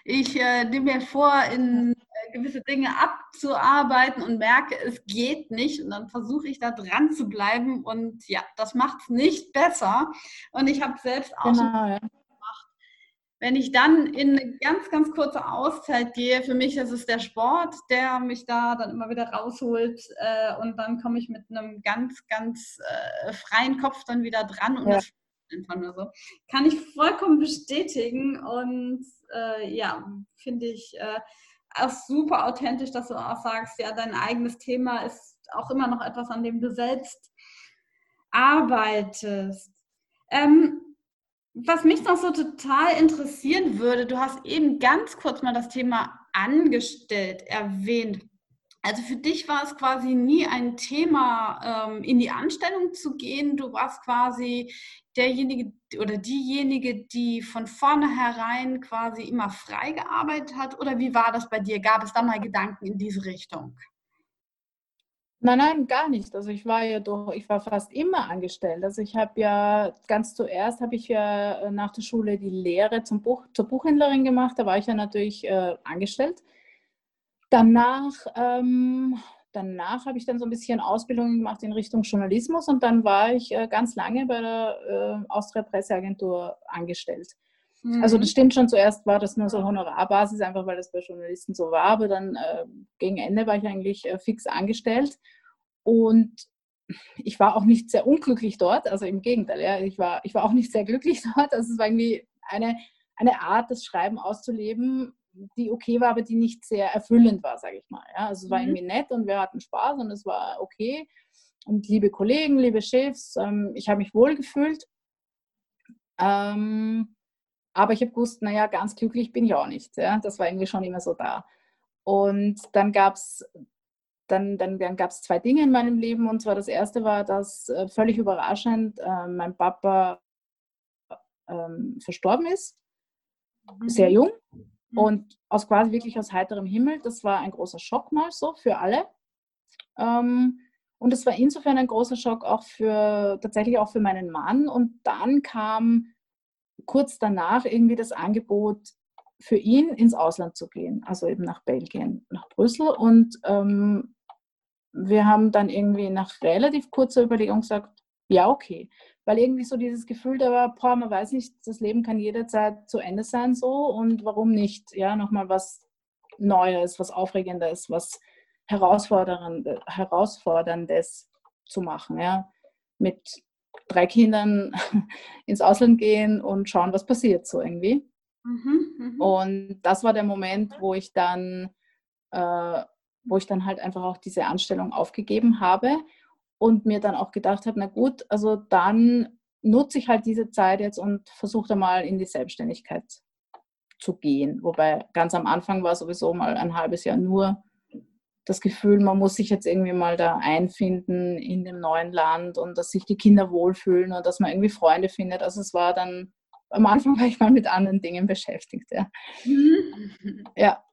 Ich äh, nehme mir vor, in äh, gewisse Dinge abzuarbeiten und merke, es geht nicht. Und dann versuche ich da dran zu bleiben. Und ja, das macht es nicht besser. Und ich habe selbst auch genau, ja wenn ich dann in eine ganz, ganz kurze Auszeit gehe, für mich ist es der Sport, der mich da dann immer wieder rausholt äh, und dann komme ich mit einem ganz, ganz äh, freien Kopf dann wieder dran und ja. das einfach nur so. Kann ich vollkommen bestätigen und äh, ja, finde ich äh, auch super authentisch, dass du auch sagst, ja, dein eigenes Thema ist auch immer noch etwas, an dem du selbst arbeitest. Ähm, was mich noch so total interessieren würde, du hast eben ganz kurz mal das Thema angestellt erwähnt. Also für dich war es quasi nie ein Thema, ähm, in die Anstellung zu gehen. Du warst quasi derjenige oder diejenige, die von vornherein quasi immer frei gearbeitet hat. Oder wie war das bei dir? Gab es da mal Gedanken in diese Richtung? Nein, nein, gar nicht. Also ich war ja doch, ich war fast immer angestellt. Also ich habe ja ganz zuerst habe ich ja äh, nach der Schule die Lehre zum Buch, zur Buchhändlerin gemacht. Da war ich ja natürlich äh, angestellt. Danach, ähm, danach habe ich dann so ein bisschen Ausbildung gemacht in Richtung Journalismus und dann war ich äh, ganz lange bei der äh, Austria Presseagentur angestellt. Also das mhm. stimmt schon, zuerst war das nur so Honorarbasis, einfach weil das bei Journalisten so war, aber dann äh, gegen Ende war ich eigentlich äh, fix angestellt und ich war auch nicht sehr unglücklich dort, also im Gegenteil, ja, ich, war, ich war auch nicht sehr glücklich dort, also es war irgendwie eine, eine Art, das Schreiben auszuleben, die okay war, aber die nicht sehr erfüllend war, sage ich mal. Ja. Also es war mhm. irgendwie nett und wir hatten Spaß und es war okay und liebe Kollegen, liebe Chefs, ähm, ich habe mich wohl gefühlt. Ähm, aber ich habe gewusst, naja, ganz glücklich bin ich auch nicht. Ja? Das war irgendwie schon immer so da. Und dann gab es dann, dann, dann gab zwei Dinge in meinem Leben. Und zwar das erste war, dass äh, völlig überraschend äh, mein Papa ähm, verstorben ist, mhm. sehr jung. Mhm. Und aus quasi wirklich aus heiterem Himmel. Das war ein großer Schock mal so für alle. Ähm, und es war insofern ein großer Schock auch für tatsächlich auch für meinen Mann. Und dann kam kurz danach irgendwie das Angebot für ihn ins Ausland zu gehen, also eben nach Belgien, nach Brüssel. Und ähm, wir haben dann irgendwie nach relativ kurzer Überlegung gesagt, ja, okay. Weil irgendwie so dieses Gefühl da war, boah, man weiß nicht, das Leben kann jederzeit zu Ende sein so und warum nicht, ja, nochmal was Neues, was Aufregendes, was Herausforderndes, Herausforderndes zu machen, ja, mit drei Kindern ins Ausland gehen und schauen, was passiert so irgendwie. Mhm, mh. Und das war der Moment, wo ich dann, äh, wo ich dann halt einfach auch diese Anstellung aufgegeben habe und mir dann auch gedacht habe, na gut, also dann nutze ich halt diese Zeit jetzt und versuche mal in die Selbstständigkeit zu gehen. Wobei ganz am Anfang war sowieso mal ein halbes Jahr nur das Gefühl, man muss sich jetzt irgendwie mal da einfinden in dem neuen Land und dass sich die Kinder wohlfühlen und dass man irgendwie Freunde findet. Also es war dann, am Anfang war ich mal mit anderen Dingen beschäftigt, ja. Mhm. Ja.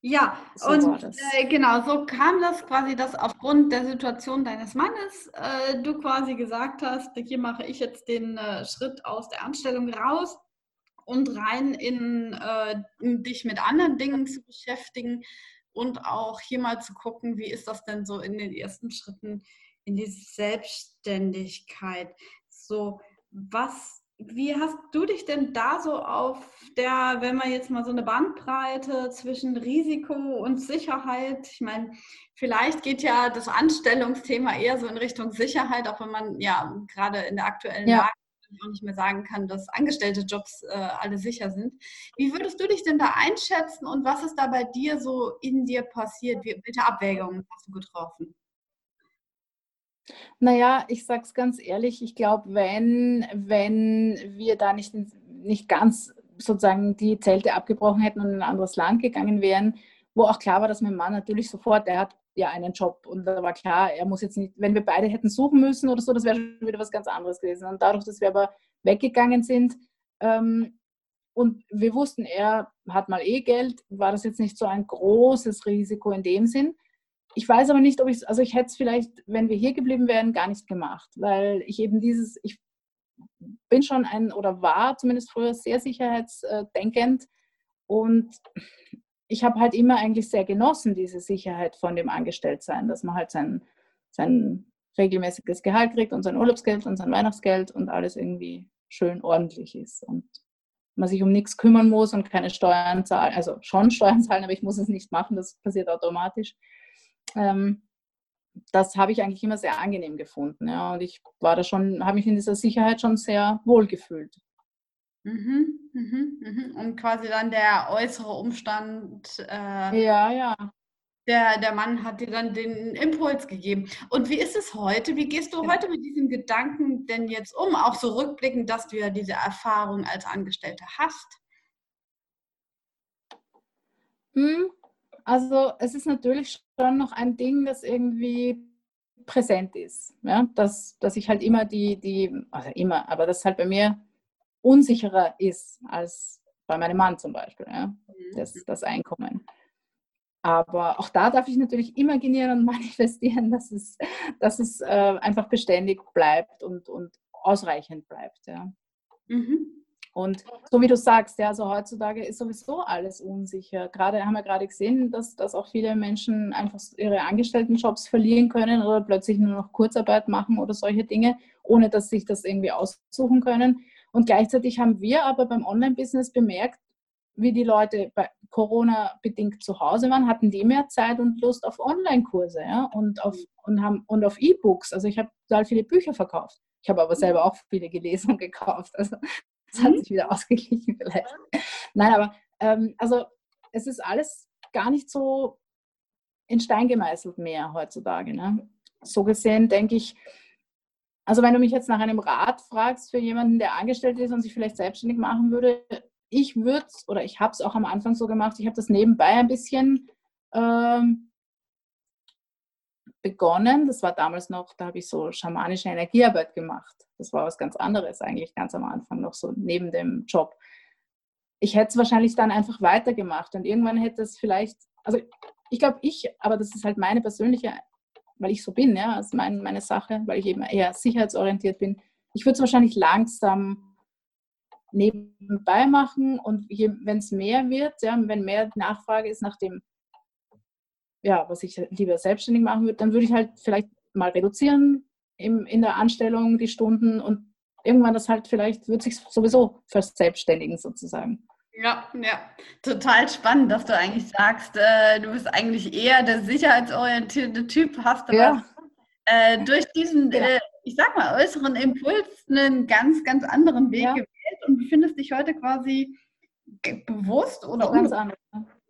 Ja, so und äh, genau, so kam das quasi, dass aufgrund der Situation deines Mannes äh, du quasi gesagt hast, hier mache ich jetzt den äh, Schritt aus der Anstellung raus und rein in äh, dich mit anderen Dingen zu beschäftigen und auch hier mal zu gucken, wie ist das denn so in den ersten Schritten in die Selbstständigkeit. So, was, wie hast du dich denn da so auf der, wenn man jetzt mal so eine Bandbreite zwischen Risiko und Sicherheit, ich meine, vielleicht geht ja das Anstellungsthema eher so in Richtung Sicherheit, auch wenn man ja gerade in der aktuellen ja. Lage auch nicht mehr sagen kann, dass angestellte Jobs äh, alle sicher sind. Wie würdest du dich denn da einschätzen und was ist da bei dir so in dir passiert? Wie, welche Abwägungen hast du getroffen? Naja, ich sage es ganz ehrlich, ich glaube, wenn, wenn wir da nicht, nicht ganz sozusagen die Zelte abgebrochen hätten und in ein anderes Land gegangen wären, wo auch klar war, dass mein Mann natürlich sofort, der hat ja einen Job und da war klar, er muss jetzt nicht, wenn wir beide hätten suchen müssen oder so, das wäre schon wieder was ganz anderes gewesen. Und dadurch, dass wir aber weggegangen sind ähm, und wir wussten, er hat mal eh Geld, war das jetzt nicht so ein großes Risiko in dem Sinn. Ich weiß aber nicht, ob ich, also ich hätte es vielleicht, wenn wir hier geblieben wären, gar nicht gemacht, weil ich eben dieses, ich bin schon ein oder war zumindest früher sehr sicherheitsdenkend und ich habe halt immer eigentlich sehr genossen, diese Sicherheit von dem Angestelltsein, dass man halt sein, sein regelmäßiges Gehalt kriegt und sein Urlaubsgeld und sein Weihnachtsgeld und alles irgendwie schön ordentlich ist und man sich um nichts kümmern muss und keine Steuern zahlen, also schon Steuern zahlen, aber ich muss es nicht machen, das passiert automatisch. Ähm, das habe ich eigentlich immer sehr angenehm gefunden. Ja. Und ich war da schon, habe mich in dieser Sicherheit schon sehr wohl gefühlt. Mhm, mhm, mhm. Und quasi dann der äußere Umstand. Äh, ja, ja. Der, der Mann hat dir dann den Impuls gegeben. Und wie ist es heute? Wie gehst du heute mit diesem Gedanken denn jetzt um? Auch so rückblickend, dass du ja diese Erfahrung als Angestellte hast. Hm, also es ist natürlich schon noch ein Ding, das irgendwie präsent ist. Ja? Dass, dass ich halt immer die, die, also immer, aber das halt bei mir unsicherer ist als bei meinem Mann zum Beispiel, ja? Mhm. das, das Einkommen. Aber auch da darf ich natürlich imaginieren und manifestieren, dass es, dass es äh, einfach beständig bleibt und, und ausreichend bleibt. Ja. Mhm. Und so wie du sagst, ja, also heutzutage ist sowieso alles unsicher. Gerade haben wir gerade gesehen, dass, dass auch viele Menschen einfach ihre Angestelltenjobs verlieren können oder plötzlich nur noch Kurzarbeit machen oder solche Dinge, ohne dass sich das irgendwie aussuchen können. Und gleichzeitig haben wir aber beim Online-Business bemerkt, wie die Leute bei Corona bedingt zu Hause waren, hatten die mehr Zeit und Lust auf Online-Kurse ja, und auf und haben und auf E-Books. Also ich habe total viele Bücher verkauft. Ich habe aber selber auch viele gelesen und gekauft. Also das hat mhm. sich wieder ausgeglichen vielleicht. Nein, aber ähm, also es ist alles gar nicht so in Stein gemeißelt mehr heutzutage. Ne? So gesehen denke ich, also wenn du mich jetzt nach einem Rat fragst für jemanden, der angestellt ist und sich vielleicht selbstständig machen würde, ich würde oder ich habe es auch am Anfang so gemacht, ich habe das nebenbei ein bisschen ähm, begonnen. Das war damals noch, da habe ich so schamanische Energiearbeit gemacht. Das war was ganz anderes eigentlich ganz am Anfang noch so neben dem Job. Ich hätte es wahrscheinlich dann einfach weitergemacht und irgendwann hätte es vielleicht, also ich glaube ich, aber das ist halt meine persönliche, weil ich so bin, ja, das ist mein, meine Sache, weil ich eben eher sicherheitsorientiert bin. Ich würde es wahrscheinlich langsam nebenbei machen und wenn es mehr wird, ja, wenn mehr Nachfrage ist nach dem, ja, was ich lieber selbstständig machen würde, dann würde ich halt vielleicht mal reduzieren, im, in der Anstellung die Stunden und irgendwann das halt vielleicht wird sich sowieso verselbstständigen sozusagen. Ja, ja, total spannend, dass du eigentlich sagst, äh, du bist eigentlich eher der sicherheitsorientierte Typ, hast aber ja. äh, durch diesen, ja. äh, ich sag mal, äußeren Impuls einen ganz, ganz anderen Weg ja. gewählt und befindest dich heute quasi bewusst oder ganz anders.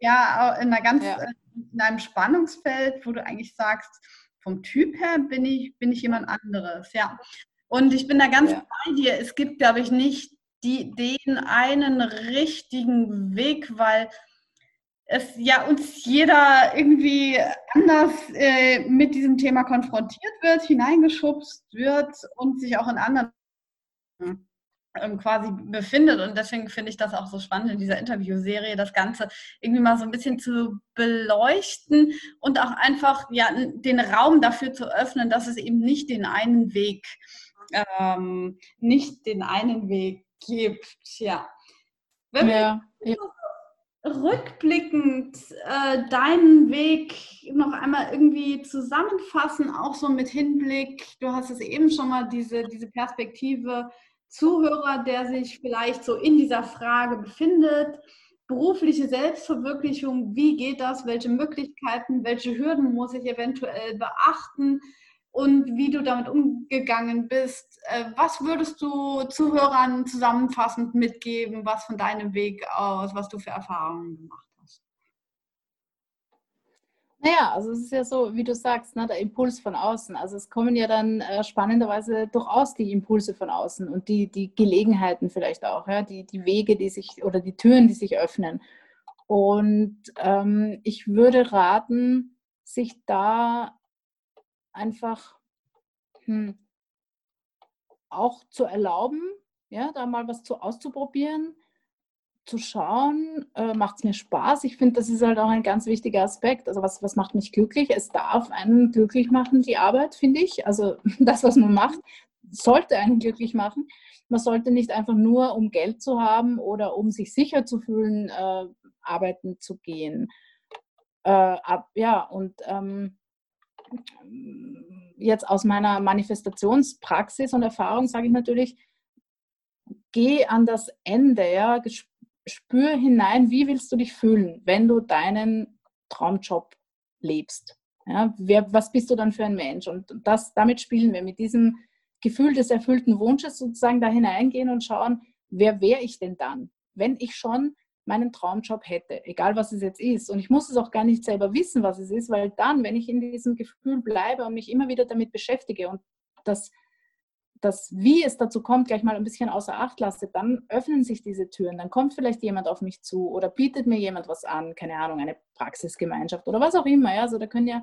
Ja, in einer ganz, äh, in einem Spannungsfeld, wo du eigentlich sagst, vom Typ her bin ich, bin ich jemand anderes, ja. Und ich bin da ganz bei dir. Es gibt, glaube ich, nicht die, den einen richtigen Weg, weil es ja uns jeder irgendwie anders äh, mit diesem Thema konfrontiert wird, hineingeschubst wird und sich auch in anderen ähm, quasi befindet. Und deswegen finde ich das auch so spannend in dieser Interviewserie, das Ganze irgendwie mal so ein bisschen zu beleuchten und auch einfach ja, den Raum dafür zu öffnen, dass es eben nicht den einen Weg, ähm, nicht den einen Weg gibt. Ja. Wenn ja, wir ja. rückblickend äh, deinen Weg noch einmal irgendwie zusammenfassen, auch so mit Hinblick, du hast es eben schon mal, diese, diese Perspektive Zuhörer, der sich vielleicht so in dieser Frage befindet, berufliche Selbstverwirklichung, wie geht das, welche Möglichkeiten, welche Hürden muss ich eventuell beachten und wie du damit umgegangen bist. Äh, was würdest du Zuhörern zusammenfassend mitgeben, was von deinem Weg aus, was du für Erfahrungen gemacht hast? Naja, also es ist ja so, wie du sagst, ne, der Impuls von außen. Also es kommen ja dann äh, spannenderweise durchaus die Impulse von außen und die, die Gelegenheiten vielleicht auch, ja, die, die Wege, die sich oder die Türen, die sich öffnen. Und ähm, ich würde raten, sich da einfach hm, auch zu erlauben, ja, da mal was zu auszuprobieren, zu schauen, äh, macht es mir Spaß. Ich finde, das ist halt auch ein ganz wichtiger Aspekt. Also was, was macht mich glücklich? Es darf einen glücklich machen, die Arbeit, finde ich. Also das, was man macht, sollte einen glücklich machen. Man sollte nicht einfach nur, um Geld zu haben oder um sich sicher zu fühlen, äh, arbeiten zu gehen. Äh, ab, ja, und ähm, jetzt aus meiner Manifestationspraxis und Erfahrung sage ich natürlich, geh an das Ende, ja, spür hinein, wie willst du dich fühlen, wenn du deinen Traumjob lebst. Ja, wer, was bist du dann für ein Mensch? Und das, damit spielen wir mit diesem Gefühl des erfüllten Wunsches sozusagen da hineingehen und schauen, wer wäre ich denn dann, wenn ich schon meinen Traumjob hätte, egal was es jetzt ist. Und ich muss es auch gar nicht selber wissen, was es ist, weil dann, wenn ich in diesem Gefühl bleibe und mich immer wieder damit beschäftige und das das, wie es dazu kommt, gleich mal ein bisschen außer Acht lasse, dann öffnen sich diese Türen. Dann kommt vielleicht jemand auf mich zu oder bietet mir jemand was an, keine Ahnung, eine Praxisgemeinschaft oder was auch immer. Ja? Also da können ja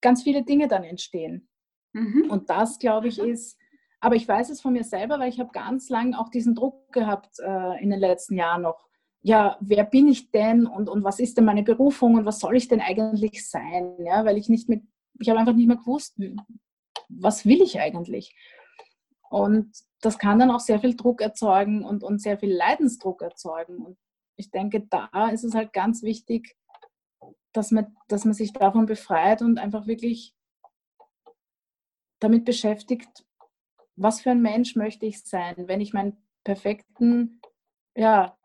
ganz viele Dinge dann entstehen. Mhm. Und das, glaube ich, ist, aber ich weiß es von mir selber, weil ich habe ganz lang auch diesen Druck gehabt äh, in den letzten Jahren noch. Ja, wer bin ich denn und, und was ist denn meine Berufung und was soll ich denn eigentlich sein? Ja, weil ich nicht mit, ich habe einfach nicht mehr gewusst, was will ich eigentlich? Und das kann dann auch sehr viel Druck erzeugen und, und sehr viel Leidensdruck erzeugen. Und ich denke, da ist es halt ganz wichtig, dass man, dass man sich davon befreit und einfach wirklich damit beschäftigt, was für ein Mensch möchte ich sein, wenn ich meinen perfekten ja,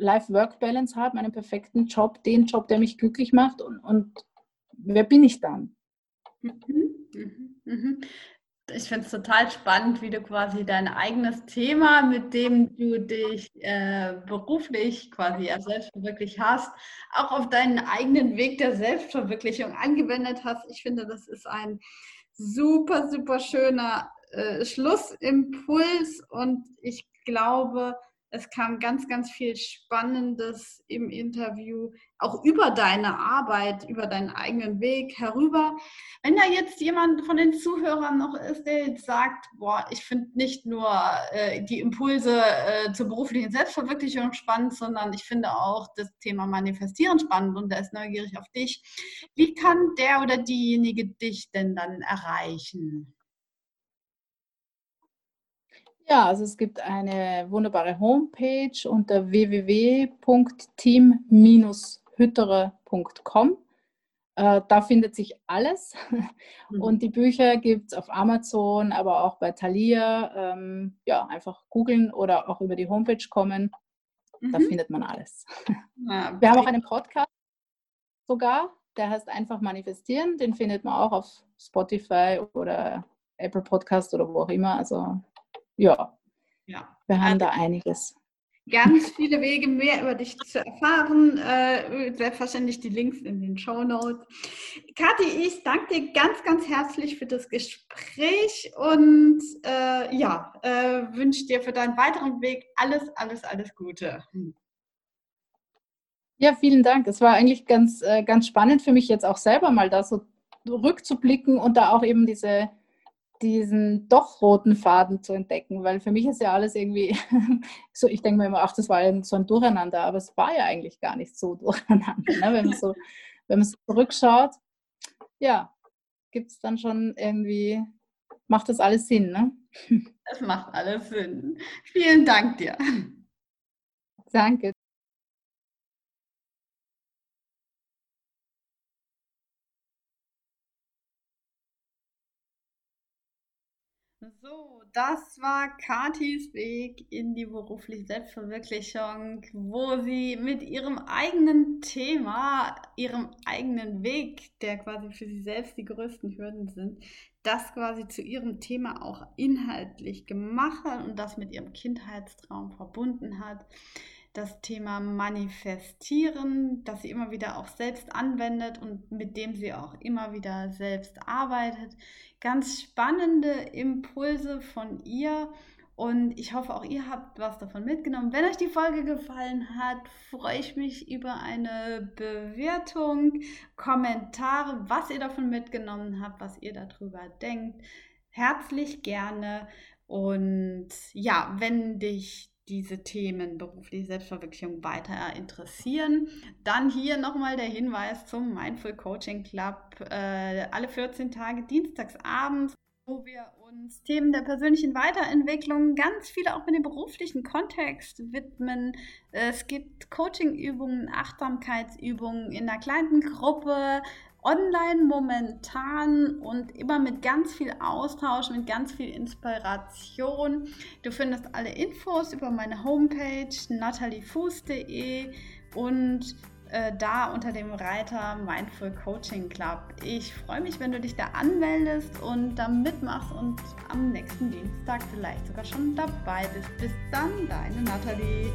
Life-Work-Balance habe, meinen perfekten Job, den Job, der mich glücklich macht und, und wer bin ich dann? Mhm. Mhm. Mhm. Ich finde es total spannend, wie du quasi dein eigenes Thema, mit dem du dich äh, beruflich quasi ja selbstverwirklicht hast, auch auf deinen eigenen Weg der Selbstverwirklichung angewendet hast. Ich finde, das ist ein super, super schöner äh, Schlussimpuls und ich glaube, es kam ganz, ganz viel Spannendes im Interview, auch über deine Arbeit, über deinen eigenen Weg herüber. Wenn da jetzt jemand von den Zuhörern noch ist, der jetzt sagt, boah, ich finde nicht nur äh, die Impulse äh, zur beruflichen Selbstverwirklichung spannend, sondern ich finde auch das Thema Manifestieren spannend und der ist neugierig auf dich. Wie kann der oder diejenige dich denn dann erreichen? Ja, also es gibt eine wunderbare Homepage unter www.team-hüttere.com. Äh, da findet sich alles. Mhm. Und die Bücher gibt es auf Amazon, aber auch bei Thalia. Ähm, ja, einfach googeln oder auch über die Homepage kommen. Mhm. Da findet man alles. Ja, Wir haben auch einen Podcast sogar, der heißt einfach manifestieren. Den findet man auch auf Spotify oder Apple Podcast oder wo auch immer. Also ja, ja. wir haben also, da einiges. Ganz viele Wege mehr über dich zu erfahren. Äh, selbstverständlich die Links in den Show Notes. Kathi, ich danke dir ganz, ganz herzlich für das Gespräch und äh, ja, äh, wünsche dir für deinen weiteren Weg alles, alles, alles Gute. Ja, vielen Dank. Es war eigentlich ganz, äh, ganz spannend für mich jetzt auch selber mal da so rückzublicken und da auch eben diese diesen doch roten Faden zu entdecken, weil für mich ist ja alles irgendwie so, ich denke mir immer, ach, das war ja so ein Durcheinander, aber es war ja eigentlich gar nicht so durcheinander, ne? wenn, man so, wenn man so zurückschaut. Ja, gibt es dann schon irgendwie, macht das alles Sinn, ne? Das macht alles Sinn. Vielen Dank dir. Danke. So, das war Katis Weg in die berufliche Selbstverwirklichung, wo sie mit ihrem eigenen Thema, ihrem eigenen Weg, der quasi für sie selbst die größten Hürden sind, das quasi zu ihrem Thema auch inhaltlich gemacht hat und das mit ihrem Kindheitstraum verbunden hat das Thema Manifestieren, das sie immer wieder auch selbst anwendet und mit dem sie auch immer wieder selbst arbeitet. Ganz spannende Impulse von ihr. Und ich hoffe, auch ihr habt was davon mitgenommen. Wenn euch die Folge gefallen hat, freue ich mich über eine Bewertung, Kommentare, was ihr davon mitgenommen habt, was ihr darüber denkt. Herzlich gerne. Und ja, wenn dich diese Themen berufliche Selbstverwirklichung weiter interessieren, dann hier nochmal der Hinweis zum Mindful Coaching Club. Äh, alle 14 Tage dienstags abends, wo wir uns Themen der persönlichen Weiterentwicklung ganz viele auch mit dem beruflichen Kontext widmen. Es gibt Coachingübungen, Achtsamkeitsübungen in einer kleinen Gruppe online momentan und immer mit ganz viel Austausch, mit ganz viel Inspiration. Du findest alle Infos über meine Homepage nataliefuß.de und äh, da unter dem Reiter Mindful Coaching Club. Ich freue mich, wenn du dich da anmeldest und da mitmachst und am nächsten Dienstag vielleicht sogar schon dabei bist. Bis dann, deine Nathalie.